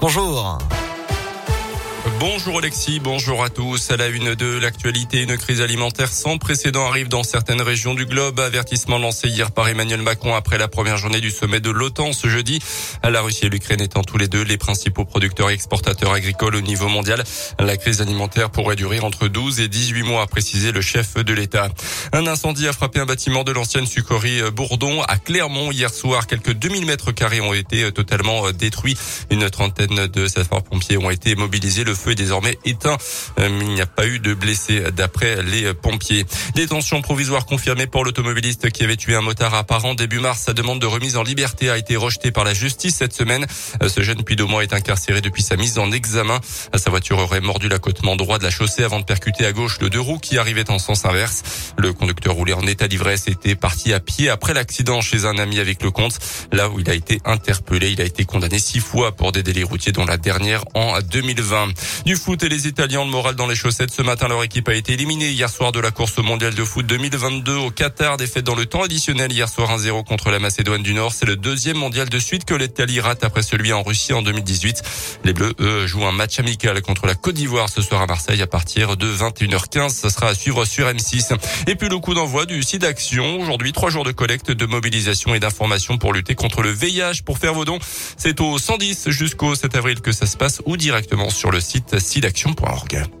Bonjour. Bonjour Alexis, bonjour à tous. À la une de l'actualité, une crise alimentaire sans précédent arrive dans certaines régions du globe. Avertissement lancé hier par Emmanuel Macron après la première journée du sommet de l'OTAN ce jeudi. La Russie et l'Ukraine étant tous les deux les principaux producteurs et exportateurs agricoles au niveau mondial. La crise alimentaire pourrait durer entre 12 et 18 mois, a précisé le chef de l'État. Un incendie a frappé un bâtiment de l'ancienne sucrerie Bourdon à Clermont hier soir. Quelques 2000 mètres carrés ont été totalement détruits. Une trentaine de sapeurs-pompiers ont été mobilisés. Le feu est désormais éteint. Euh, il n'y a pas eu de blessés d'après les pompiers. Détention provisoire confirmée pour l'automobiliste qui avait tué un motard à Paran début mars. Sa demande de remise en liberté a été rejetée par la justice cette semaine. Euh, ce jeune mois est incarcéré depuis sa mise en examen. Sa voiture aurait mordu l'accotement droit de la chaussée avant de percuter à gauche le deux roues qui arrivait en sens inverse. Le conducteur roulait en état d'ivresse était parti à pied après l'accident chez un ami avec le comte. Là où il a été interpellé, il a été condamné six fois pour des délits routiers dont la dernière en 2020. Du foot et les Italiens, le moral dans les chaussettes. Ce matin, leur équipe a été éliminée hier soir de la course mondiale de foot 2022 au Qatar. Défaite dans le temps additionnel hier soir 1-0 contre la Macédoine du Nord. C'est le deuxième mondial de suite que l'Italie rate après celui en Russie en 2018. Les Bleus, eux, jouent un match amical contre la Côte d'Ivoire ce soir à Marseille à partir de 21h15. Ce sera à suivre sur M6. Et puis le coup d'envoi du site d'action. Aujourd'hui, trois jours de collecte, de mobilisation et d'information pour lutter contre le VIH. Pour faire vos dons, c'est au 110 jusqu'au 7 avril que ça se passe ou directement sur le site sidaction.org.